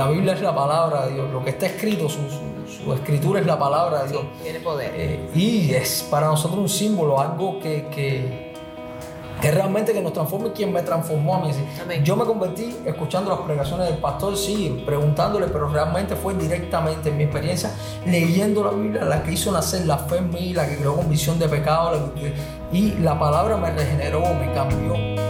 La Biblia es la palabra de Dios. Lo que está escrito, su, su, escritura es la palabra de Dios. tiene poder. Eh, y es para nosotros un símbolo, algo que, que, que realmente que nos transforme quien me transformó a mí. Yo me convertí escuchando las pregaciones del pastor, sí, preguntándole, pero realmente fue directamente en mi experiencia, leyendo la Biblia, la que hizo nacer la fe en mí, la que creó convicción de pecado, y la palabra me regeneró, me cambió.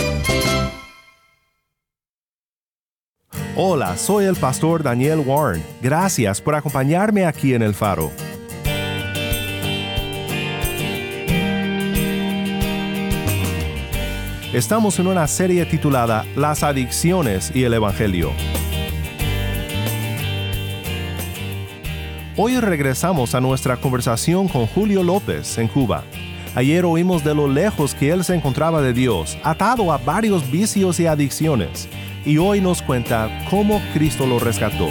Hola, soy el pastor Daniel Warren. Gracias por acompañarme aquí en el faro. Estamos en una serie titulada Las adicciones y el Evangelio. Hoy regresamos a nuestra conversación con Julio López en Cuba. Ayer oímos de lo lejos que él se encontraba de Dios, atado a varios vicios y adicciones y hoy nos cuenta cómo Cristo lo rescató.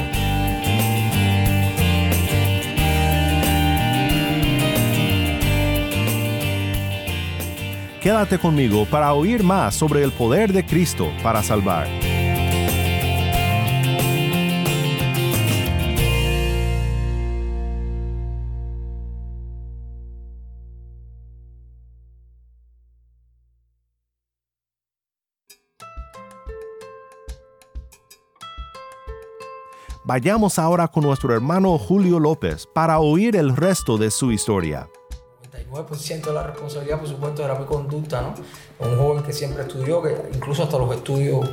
Quédate conmigo para oír más sobre el poder de Cristo para salvar. Vayamos ahora con nuestro hermano Julio López para oír el resto de su historia. 99% de la responsabilidad, por supuesto, era mi conducta, ¿no? Un joven que siempre estudió, que incluso hasta los estudios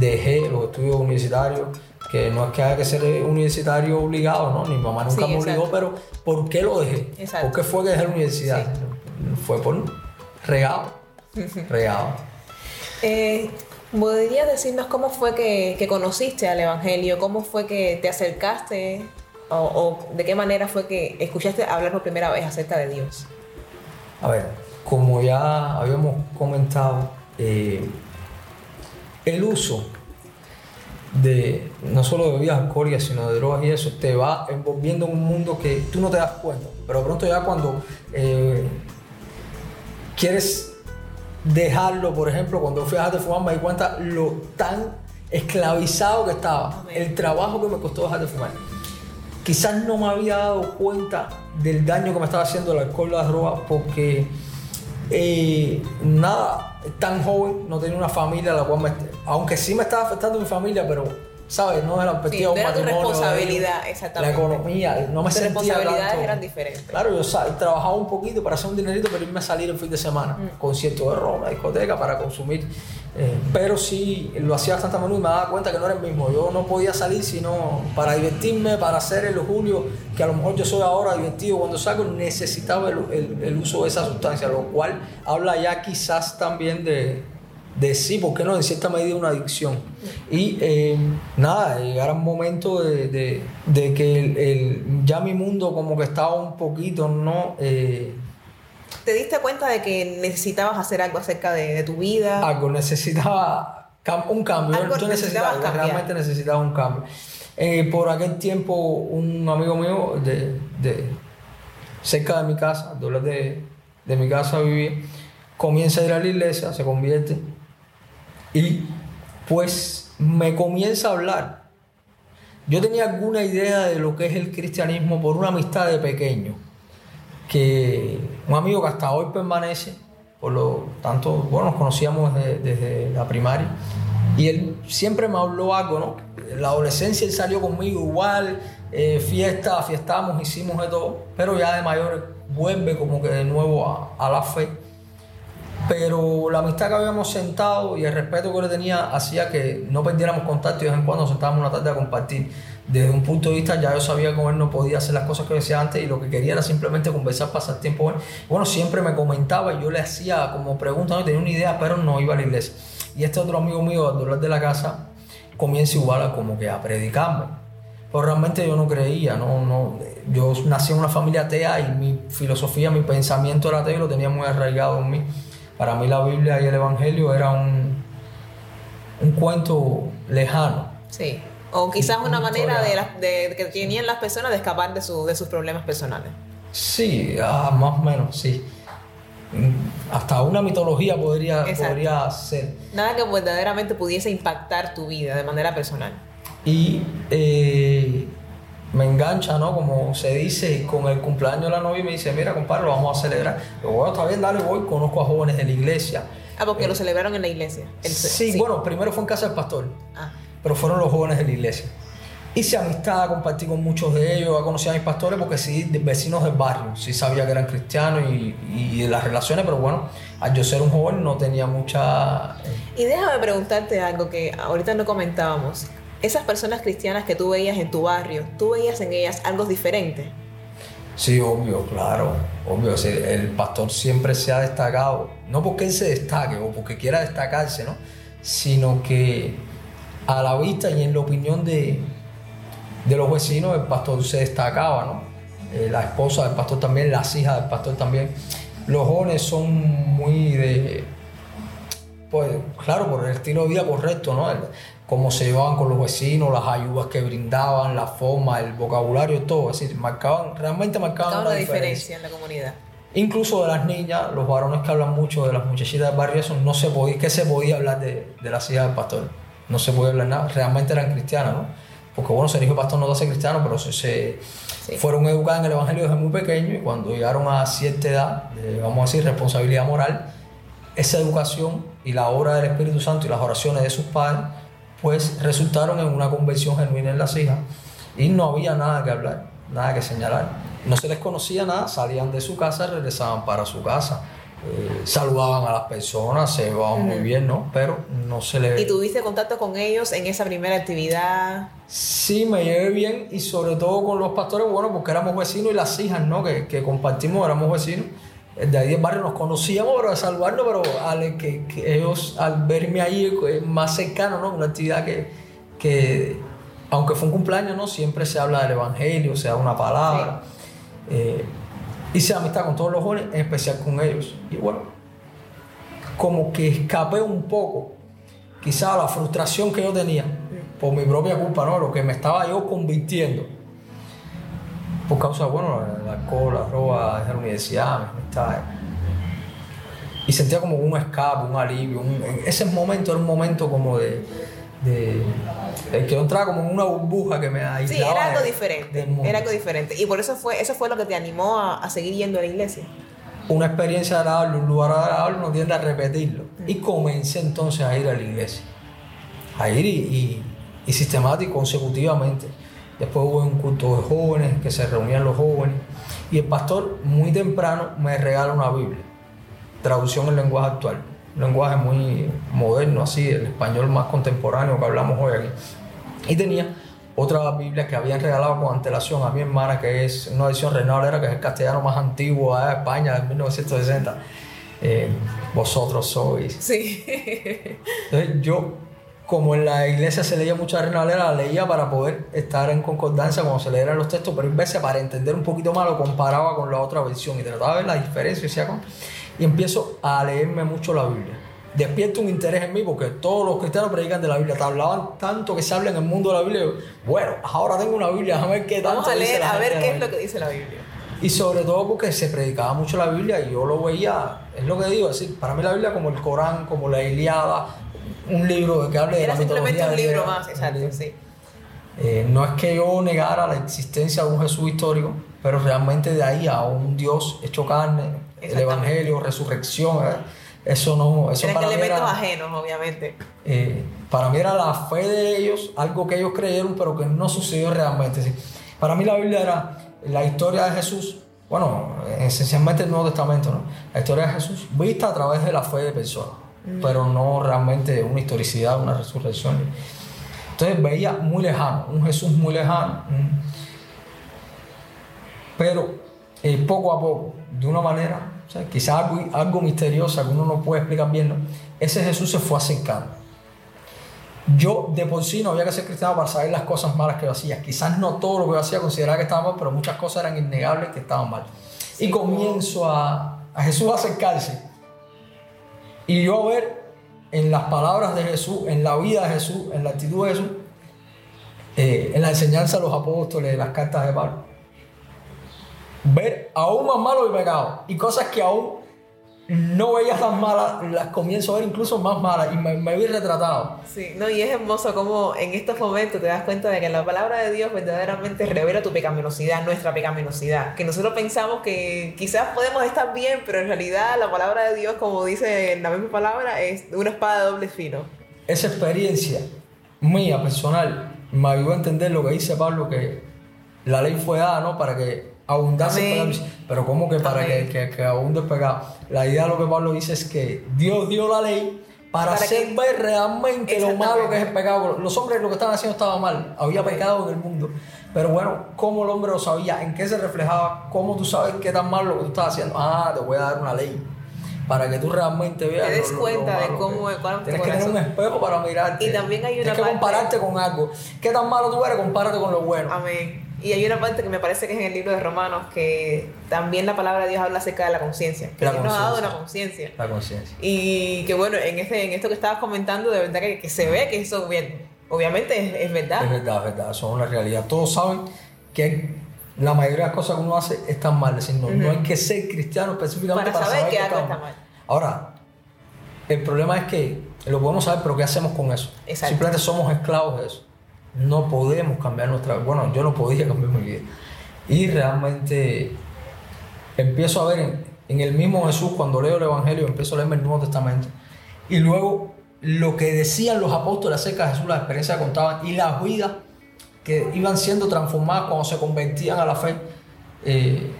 dejé, los estudios universitarios, que no es que haya que ser universitario obligado, ¿no? Mi mamá nunca me obligó, pero ¿por qué lo dejé? ¿Por qué fue que dejé la universidad? Fue por regalo, regalo. Eh, ¿Podrías decirnos cómo fue que, conociste al Evangelio? ¿Cómo fue que te acercaste? O, de qué manera fue que escuchaste hablar por primera vez acerca de Dios? A ver, como ya habíamos comentado, eh, el uso de no solo de bebidas alcohólicas, sino de drogas y eso, te va envolviendo en un mundo que tú no te das cuenta. Pero pronto ya cuando eh, quieres dejarlo, por ejemplo, cuando fui a dejar de fumar me di cuenta lo tan esclavizado que estaba, el trabajo que me costó dejar de fumar. Quizás no me había dado cuenta del daño que me estaba haciendo el alcohol y las drogas porque eh, nada, tan joven, no tenía una familia, la cual aunque sí me estaba afectando mi familia, pero ¿sabes? No era perspectiva sí, un matrimonio. responsabilidad, exactamente. La economía, no me sentía responsabilidades eran diferentes. Claro, yo trabajaba un poquito para hacer un dinerito, pero irme a salir el fin de semana, mm. concierto de Roma, discoteca, para consumir. Eh, pero sí, lo hacía bastante a menudo y me daba cuenta que no era el mismo. Yo no podía salir sino para divertirme, para hacer el Julio, que a lo mejor yo soy ahora divertido cuando salgo, necesitaba el, el uso de esa sustancia, lo cual habla ya quizás también de de sí, ¿por qué no? En cierta medida una adicción. Y eh, nada, llegar a un momento de, que el, ya mi mundo como que estaba un poquito, ¿no? Eh, ¿Te diste cuenta de que necesitabas hacer algo acerca de, tu vida? Algo, necesitaba un cambio. Yo necesitaba, realmente necesitaba un cambio. Eh, por aquel tiempo, un amigo mío de, cerca de mi casa, de, de mi casa vivía, comienza a ir a la iglesia, se convierte y pues me comienza a hablar. Yo tenía alguna idea de lo que es el cristianismo por una amistad de pequeño, que un amigo que hasta hoy permanece, por lo tanto, bueno, nos conocíamos desde, la primaria, y él siempre me habló algo, ¿no? En la adolescencia él salió conmigo igual, eh, fiesta, fiestamos, hicimos de todo, pero ya de mayor vuelve como que de nuevo a, a la fe. Pero la amistad que habíamos sentado y el respeto que le tenía hacía que no perdiéramos contacto y de vez en cuando sentábamos una tarde a compartir. Desde un punto de vista ya yo sabía que él no podía hacer las cosas que decía antes y lo que quería era simplemente conversar, pasar tiempo con él. Bueno, siempre me comentaba y yo le hacía como preguntas, no tenía una idea, pero no iba a la iglesia. Y este otro amigo mío, al dolor de la casa, comienza igual a como que a predicarme. Pero realmente yo no creía, no, no, yo nací en una familia atea y mi filosofía, mi pensamiento era ateo y lo tenía muy arraigado en mí. Para mí la Biblia y el Evangelio era un, un cuento lejano. Sí. O quizás una Una manera de, de- que tenían las personas de escapar de, su- de sus problemas personales. Sí, ah, más o menos, sí. Hasta una mitología podría, Exacto. podría ser. Nada que verdaderamente pudiese impactar tu vida de manera personal. Y eh, me engancha, ¿no? Como se dice, con el cumpleaños de la novia me dice, mira, compadre, lo vamos a celebrar. Yo, bueno, está bien, dale, voy, conozco a jóvenes de la iglesia. Ah, porque lo celebraron en la iglesia. El- Sí, bueno, primero fue en casa del pastor, Ah, pero fueron los jóvenes de la iglesia. Hice amistad, compartí con muchos de ellos, conocí a mis pastores porque sí, de- vecinos del barrio, sí sabía que eran cristianos y, y las relaciones, pero bueno, al yo ser un joven no tenía mucha... Y déjame preguntarte algo que ahorita no comentábamos. Esas personas cristianas que tú veías en tu barrio, ¿tú veías en ellas algo diferente? Sí, obvio, claro, obvio. el pastor siempre se ha destacado, no porque él se destaque o porque quiera destacarse, ¿no? Sino que a la vista y en la opinión de, de los vecinos, el pastor se destacaba, ¿no? Eh, la esposa del pastor también, las hijas del pastor también. Los jóvenes son muy de, pues claro, por el estilo de vida correcto, ¿no? Cómo se llevaban con los vecinos, las ayudas que brindaban, la forma, el vocabulario, todo. Es decir, marcaban, realmente marcaban una diferencia. diferencia en la comunidad. Incluso de las niñas, los varones que hablan mucho de las muchachitas del barrio, eso no se podía, que se podía hablar de, de las hijas del pastor. No se podía hablar nada. Realmente eran cristianas, ¿no? Porque bueno, ser hijo de pastor no te hace cristiano, pero se, se- Sí. fueron educadas en el evangelio desde muy pequeño y cuando llegaron a cierta edad, de, vamos a decir, responsabilidad moral, esa educación y la obra del Espíritu Santo y las oraciones de sus padres, pues resultaron en una conversión genuina en las hijas y no había nada que hablar, nada que señalar. No se les conocía nada, salían de su casa, regresaban para su casa, eh, saludaban a las personas, se llevaban muy bien, ¿no? Pero no se les... ¿Y tuviste contacto con ellos en esa primera actividad? Sí, me llevé bien y sobre todo con los pastores, bueno, porque éramos vecinos y las hijas, ¿no? Que, que compartimos, éramos vecinos. De ahí del barrio nos conocíamos, pero a saludarnos, pero al, que, que ellos al verme ahí más cercano, ¿no? Una actividad que, que, aunque fue un cumpleaños, ¿no? Siempre se habla del evangelio, se da una palabra. Eh, hice amistad con todos los jóvenes, en especial con ellos. Y bueno, como que escapé un poco quizá la frustración que yo tenía por mi propia culpa, ¿no? Lo que me estaba yo convirtiendo. Por causa, bueno, el alcohol, la droga, la universidad, mis amistades. Y sentía como un escape, un alivio. un- en ese momento era un momento como de. de, de que yo entraba como en una burbuja que me aislaba. Sí, era algo de- diferente. Era algo diferente. Y por eso fue, eso fue lo que te animó a, a seguir yendo a la iglesia. una experiencia agradable, un lugar agradable, uno tiende a repetirlo. Y comencé entonces a ir a la iglesia. A ir y, y, y sistemático, consecutivamente. Después hubo un culto de jóvenes, que se reunían los jóvenes. Y el pastor muy temprano me regala una Biblia. Traducción en lenguaje actual. Un lenguaje muy moderno, así, el español más contemporáneo que hablamos hoy aquí. Y tenía otra Biblia que habían regalado con antelación a mi hermana, que es una edición Reina Valera, que es el castellano más antiguo de España, de 1960. Eh, vosotros sois. Sí. Entonces yo, como en la iglesia se leía mucha Reina Valera, la leía para poder estar en concordancia cuando se leyeran los textos, pero en vez de para entender un poquito más lo comparaba con la otra versión y trataba de ver la diferencia y, empiezo a leerme mucho la Biblia. Despierto un interés en mí porque todos los cristianos predican de la Biblia. Te hablaban tanto que se habla en el mundo de la Biblia. Bueno, ahora tengo una Biblia, a ver qué tanto Vamos a dice leer, la a ver qué es lo que dice la Biblia. Y sobre todo porque se predicaba mucho la Biblia y yo lo veía, es lo que digo, es decir, para mí la Biblia como el Corán, como la Iliada, un libro que hable de Era la simplemente mitología un libro griega, más, exacto, sí. Eh, no es que yo negara la existencia de un Jesús histórico, pero realmente de ahí a un Dios hecho carne, el. Evangelio, resurrección, eso no, eso para elementos era, ajenos, obviamente. eh, para mí era la fe de ellos, algo que ellos creyeron, pero que no sucedió realmente. ¿sí? Para mí la Biblia era la historia de Jesús bueno, esencialmente el Nuevo Testamento, ¿no? La historia de Jesús vista a través de la fe de personas, pero no realmente una historicidad, una resurrección. Entonces veía muy lejano, un Jesús muy lejano, un- pero eh, poco a poco, de una manera, o sea, quizás algo, algo misteriosa que uno no puede explicar bien, ¿no? ese Jesús se fue acercando. Yo de por sí no había que ser cristiano para saber las cosas malas que yo hacía. Quizás no todo lo que yo hacía consideraba que estaba mal, pero muchas cosas eran innegables que estaban mal. y comienzo a, a Jesús a acercarse. Y yo ver en las palabras de Jesús, en la vida de Jesús, en la actitud de Jesús, eh, en la enseñanza de los apóstoles, las cartas de Pablo, ver aún más malo mi pecado y cosas que aún no veía tan malas, las comienzo a ver incluso más malas y me, me vi retratado. Sí, no, y es hermoso como en estos momentos te das cuenta de que la palabra de Dios verdaderamente revela tu pecaminosidad, nuestra pecaminosidad. Que nosotros pensamos que quizás podemos estar bien, pero en realidad la palabra de Dios, como dice la misma palabra, es una espada de doble filo. Esa experiencia mía, personal, me ayudó a entender lo que dice Pablo, que la ley fue dada, ¿no? Para que Amén. pecado. Pero ¿cómo que para que, que, que abunde el pecado? La idea de lo que Pablo dice es que Dios dio la ley para, Para hacer que- ver realmente lo malo que es el pecado. Los hombres lo que estaban haciendo estaba mal, había pecado en el mundo. Pero bueno, ¿cómo el hombre lo sabía? ¿En qué se reflejaba? ¿Cómo tú sabes qué tan malo lo que tú estás haciendo? Ah, te voy a dar una ley. Para que tú realmente veas. Te des lo- lo- lo cuenta de cómo- que cuál tu Tienes que tener un espejo para mirarte. Y también hay una Tienes que parte- compararte con algo. ¿Qué tan malo tú eres? Compárate con lo bueno. Amén. Y hay una parte que me parece que es en el libro de Romanos, que también la palabra de Dios habla acerca de la conciencia. Que La Dios nos ha dado una conciencia. La conciencia. Y que bueno, en, este, en esto que estabas comentando, de verdad que, que se ve que eso bien, obviamente es, es verdad. Es verdad, es verdad. Eso es una realidad. Todos saben que la mayoría de las cosas que uno hace están mal. Es decir, no, no hay que ser cristiano específicamente Para para, saber que que algo está está mal. Ahora, el problema es que lo podemos saber, pero ¿qué hacemos con eso? Exacto. Simplemente somos esclavos de eso. No podemos cambiar nuestra Bueno, yo no podía cambiar mi vida. Y realmente empiezo a ver en, en el mismo Jesús, cuando leo el Evangelio, empiezo a leerme el Nuevo Testamento. Y luego lo que decían los apóstoles acerca de Jesús, las experiencias que contaban y las vidas que iban siendo transformadas cuando se convertían a la fe. Eh,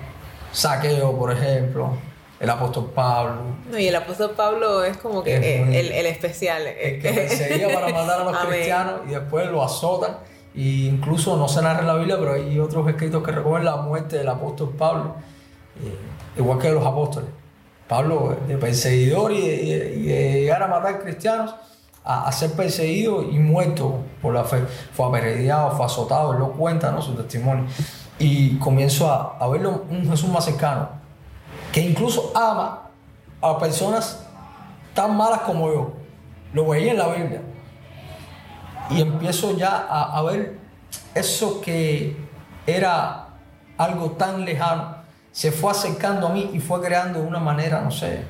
Saqueo, por ejemplo, el apóstol Pablo, No, y el apóstol Pablo es como que Es eh, el, el especial. el que perseguía para matar a los Amén. cristianos y después lo azotan. E incluso no se narra en la Biblia, pero hay otros escritos que recogen la muerte del apóstol Pablo, eh, igual que de los apóstoles. Pablo, de perseguidor y de, y de- y de llegar a matar cristianos, a, a ser perseguido y muerto por la fe. Fue apedreado, fue azotado, él lo cuenta, ¿no? su testimonio. Y comienzo a, a verlo un Jesús más cercano, que incluso ama a personas tan malas como yo. Lo veía en la Biblia. Y empiezo ya a, a ver eso que era algo tan lejano, se fue acercando a mí y fue creando de una manera, no sé,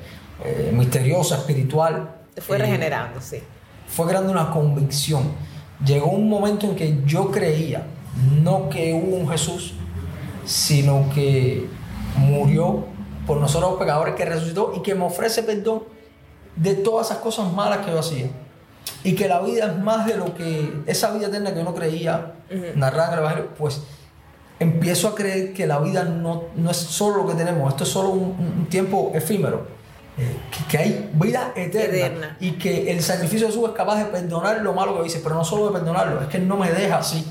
eh, misteriosa, espiritual. Te fue Eh, regenerando, sí. fue creando una convicción. Llegó un momento en que yo creía, no que hubo un Jesús, sino que murió por nosotros los pecadores, que resucitó y que me ofrece perdón de todas esas cosas malas que yo hacía. Y que la vida es más de lo que esa vida eterna que yo no creía narrar en el Evangelio, pues empiezo a creer que la vida no, no es solo lo que tenemos, esto es solo un, tiempo efímero, eh, que, que hay vida eterna, Eterna. y que el sacrificio de Jesús es capaz de perdonar lo malo que dice, pero no solo de perdonarlo, es que Él no me deja así,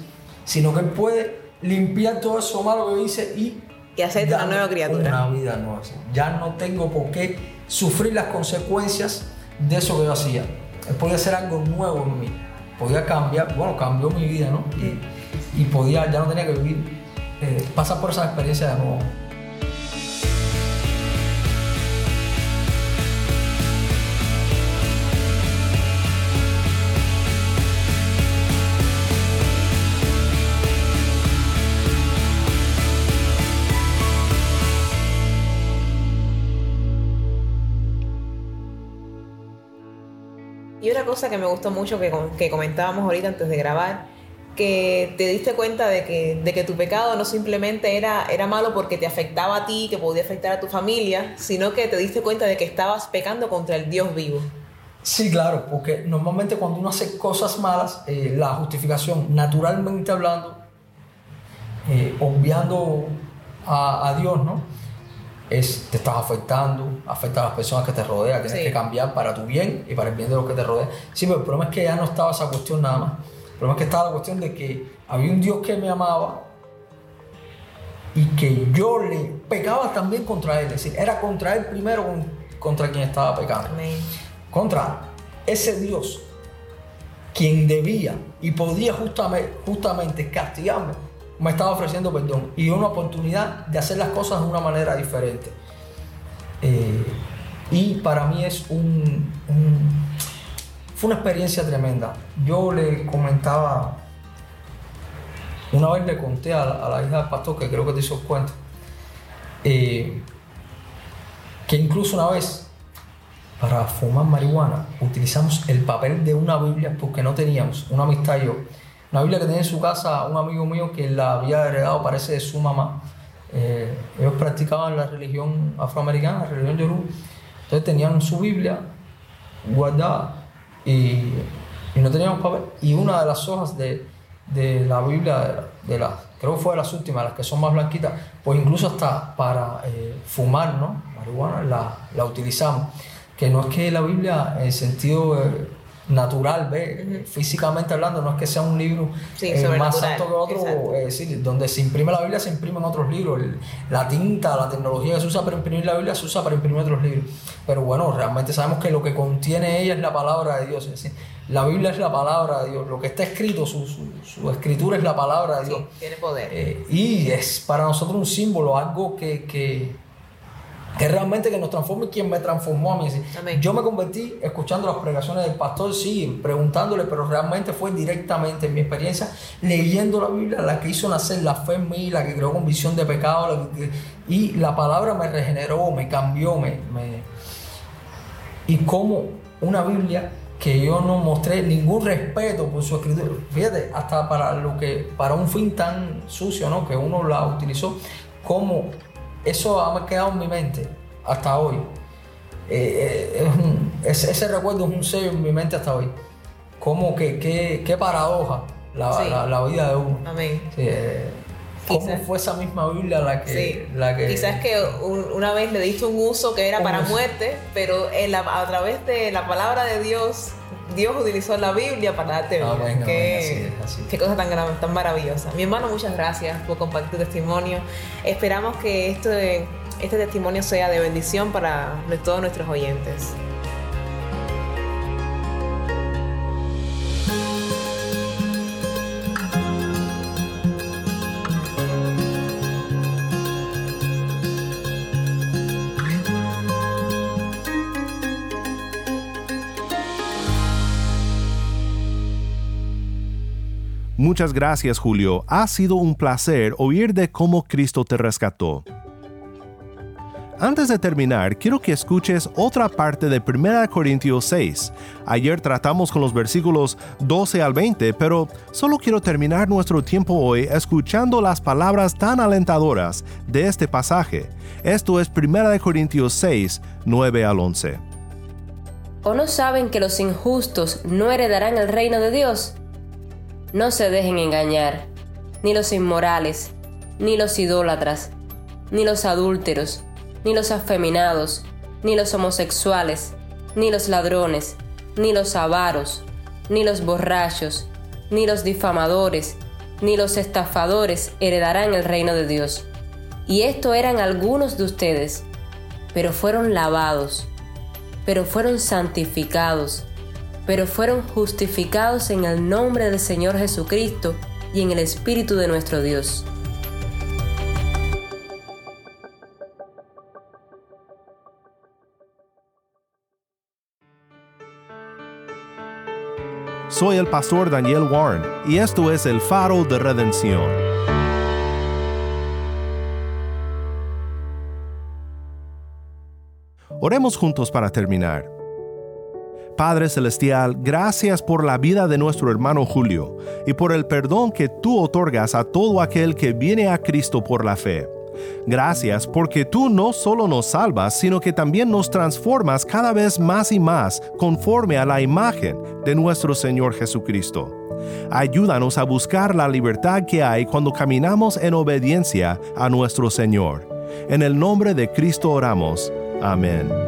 sino que Él puede limpiar todo eso malo que yo hice y, Y hacerte una nueva criatura. Una vida nueva. Ya no tengo por qué sufrir las consecuencias de eso que yo hacía. Podía hacer algo nuevo en mí. Podía cambiar, bueno, cambió mi vida, ¿no? Y, y podía, ya no tenía que vivir, eh, pasar por esa experiencia de nuevo. Una cosa que me gustó mucho que, que comentábamos ahorita antes de grabar, que te diste cuenta de que, de que tu pecado no simplemente era, era malo porque te afectaba a ti, que podía afectar a tu familia, sino que te diste cuenta de que estabas pecando contra el Dios vivo. Sí, claro, porque normalmente cuando uno hace cosas malas, eh, la justificación, naturalmente hablando, eh, obviando a Dios, ¿no? Es, te estás afectando, afecta a las personas que te rodean, tienes Sí. que cambiar para tu bien y para el bien de los que te rodean. Sí, pero el problema es que ya no estaba esa cuestión nada más. El problema es que estaba la cuestión de que había un Dios que me amaba y que yo le pecaba también contra él. Es decir, era contra él primero con- contra quien estaba pecando Amén. contra ese Dios quien debía y podía justamente, justamente castigarme, me estaba ofreciendo perdón y una oportunidad de hacer las cosas de una manera diferente. Eh, y para mí es un, fue una experiencia tremenda. Yo le comentaba, una vez le conté a la, a la hija del pastor, que creo que te hizo cuenta, eh, que incluso una vez para fumar marihuana utilizamos el papel de una Biblia porque no teníamos una amistad y yo. Una Biblia que tenía en su casa un amigo mío que la había heredado, parece, de su mamá. Eh, ellos practicaban la religión afroamericana, la religión yorú. Entonces tenían su Biblia guardada y, y no teníamos papel. Y una de las hojas de, de la Biblia, de, la- creo que fue de las últimas, las que son más blanquitas, pues incluso hasta para eh, fumar, ¿no? Marihuana, la, la utilizamos. Que no es que la Biblia, en sentido eh, natural, ¿ve? físicamente hablando, no es que sea un libro Sí, eh, más santo que otro, eh, sí, donde se imprime la Biblia se imprimen otros libros. El- la tinta, la tecnología que se usa para imprimir la Biblia se usa para imprimir otros libros. Pero bueno, realmente sabemos que lo que contiene ella es la palabra de Dios. Es decir, la Biblia es la palabra de Dios. Lo que está escrito, su, su- su escritura es la palabra de Dios. Sí, tiene poder. Eh, y es para nosotros un símbolo, algo que, que, que realmente que nos transforme quien me transformó a mí. Amén. Yo me convertí escuchando las pregaciones del pastor, sí, preguntándole, pero realmente fue directamente en mi experiencia leyendo la Biblia la que hizo nacer la fe en mí, la que creó convicción de pecado, la que- y la palabra me regeneró, me cambió, me, me- y como una Biblia que yo no mostré ningún respeto por su escritura, fíjate, hasta para lo que, para un fin tan sucio, ¿no? Que uno la utilizó, como eso ha quedado en mi mente hasta hoy. Eh, eh, es un- ese, ese recuerdo es un sello en mi mente hasta hoy. Como que, que- qué paradoja la, Sí. la- la vida de uno. Amén. Sí, eh, ¿Cómo Quizás- fue esa misma Biblia la que... Sí. La que Quizás que un- una vez le diste un uso que era para muerte, pero en la- a través de la palabra de Dios, Dios utilizó la Biblia para darte vida. Amén, amén, qué, así es, así es. qué cosa tan, gran- tan maravillosa. Mi hermano, muchas gracias por compartir tu testimonio. Esperamos que este, este testimonio sea de bendición para todos nuestros oyentes. Muchas gracias, Julio. Ha sido un placer oír de cómo Cristo te rescató. Antes de terminar, quiero que escuches otra parte de 1 Corintios 6. Ayer tratamos con los versículos 12 al 20, pero solo quiero terminar nuestro tiempo hoy escuchando las palabras tan alentadoras de este pasaje. Esto es 1 Corintios 6, 9 al 11. ¿O no saben que los injustos no heredarán el reino de Dios? No se dejen engañar, ni los inmorales, ni los idólatras, ni los adúlteros, ni los afeminados, ni los homosexuales, ni los ladrones, ni los avaros, ni los borrachos, ni los difamadores, ni los estafadores heredarán el reino de Dios. Y esto eran algunos de ustedes, pero fueron lavados, pero fueron santificados, pero fueron justificados en el nombre del Señor Jesucristo y en el Espíritu de nuestro Dios. Soy el pastor Daniel Warren y esto es el faro de redención. Oremos juntos para terminar. Padre Celestial, gracias por la vida de nuestro hermano Julio y por el perdón que tú otorgas a todo aquel que viene a Cristo por la fe. Gracias porque tú no solo nos salvas, sino que también nos transformas cada vez más y más conforme a la imagen de nuestro Señor Jesucristo. Ayúdanos a buscar la libertad que hay cuando caminamos en obediencia a nuestro Señor. En el nombre de Cristo oramos. Amén.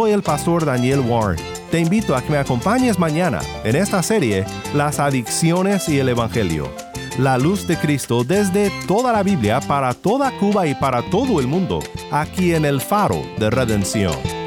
Soy el pastor Daniel Warren. Te invito a que me acompañes mañana en esta serie Las adicciones y el Evangelio. La luz de Cristo desde toda la Biblia para toda Cuba y para todo el mundo, aquí en el faro de redención.